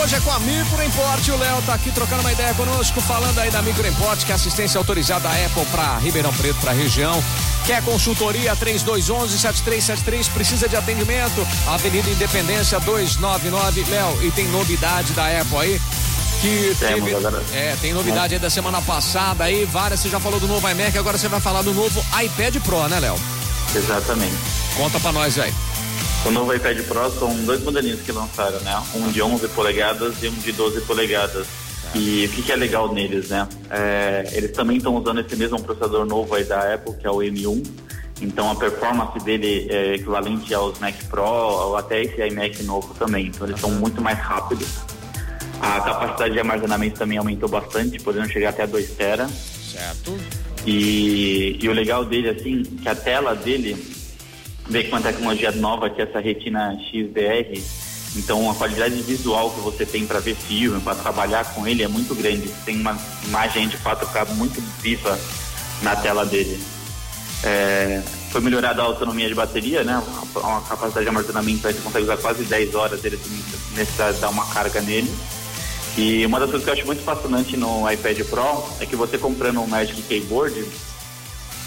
hoje é com a Micro Import. O Léo tá aqui trocando uma ideia conosco, falando aí da Micro Import, que é assistência autorizada da Apple para Ribeirão Preto, para região. Quer consultoria 3211-7373? Precisa de atendimento? Avenida Independência 299. Léo, e tem novidade da Apple aí? Que teve, é, tem novidade aí da semana passada aí, várias, você já falou do novo iMac, agora você vai falar do novo iPad Pro, né, Léo? Exatamente. Conta pra nós aí. O novo iPad Pro são dois modelinhos que lançaram, né? Um de 11 polegadas e um de 12 polegadas. E o que, que, é legal neles, né? É, eles também estão usando esse mesmo processador novo aí da Apple, que é o M1. Então a performance dele é equivalente aos Mac Pro ou até esse iMac novo também. Então eles são muito mais rápidos. A capacidade de armazenamento também aumentou bastante, podendo chegar até 2 TB. Certo. E, e o legal dele, assim, que a tela dele vem com uma tecnologia nova que é essa retina XDR. Então a qualidade visual que você tem para ver filme, para trabalhar com ele é muito grande. Você tem uma imagem de 4K muito viva na tela dele. É, foi melhorada a autonomia de bateria, né? A, capacidade de armazenamento você consegue usar quase 10 horas ele necessidade de dar uma carga nele. E uma das coisas que eu acho muito fascinante no iPad Pro é que você comprando um Magic Keyboard,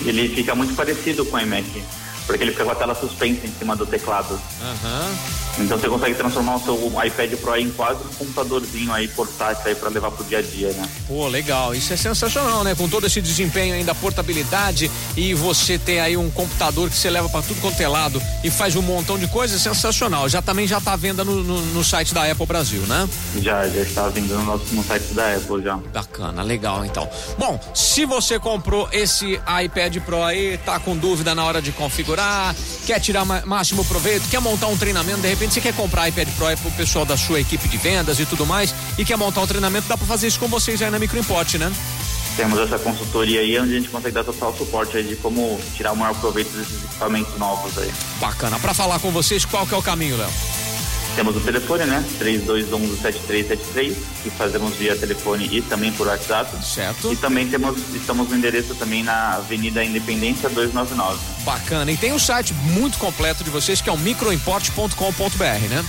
ele fica muito parecido com o iMac porque ele fica com a tela suspensa em cima do teclado. Uhum. Então você consegue transformar o seu iPad Pro em quase um computadorzinho aí portátil aí para levar pro dia a dia, né? Pô, legal. Isso é sensacional, né? Com todo esse desempenho ainda, portabilidade e você ter aí um computador que você leva para tudo quanto é lado e faz um montão de coisas, sensacional. Já também já tá à venda no, no, no, site da Apple Brasil, né? Já, já está vendendo no, nosso, no site da Apple já. Bacana, legal então. Bom, se você comprou esse iPad Pro aí, tá com dúvida na hora de configurar, quer tirar máximo proveito, quer montar um treinamento, de repente você quer comprar iPad Pro é pro pessoal da sua equipe de vendas e tudo mais e quer montar um treinamento, dá para fazer isso com vocês aí na Microimport, né? Temos essa consultoria aí onde a gente consegue dar total suporte aí de como tirar o maior proveito desses equipamentos novos aí. Bacana. Para falar com vocês, qual que é o caminho, Léo? Temos o telefone, né? 3211-7373, que fazemos via telefone e também por WhatsApp. Certo. E também temos, estamos no endereço também na Avenida Independência 299. Bacana. E tem um site muito completo de vocês que é o microimport.com.br, né?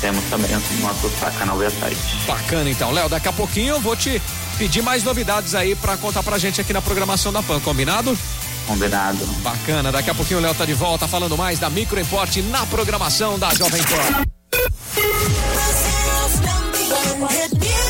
Temos também o nosso canal via site. Bacana, então. Léo, daqui a pouquinho eu vou te pedir mais novidades aí para contar pra gente aqui na programação da PAN, combinado? Combinado. Bacana. Daqui a pouquinho o Léo tá de volta falando mais da Microimport na programação da Jovem Pan. Hit music.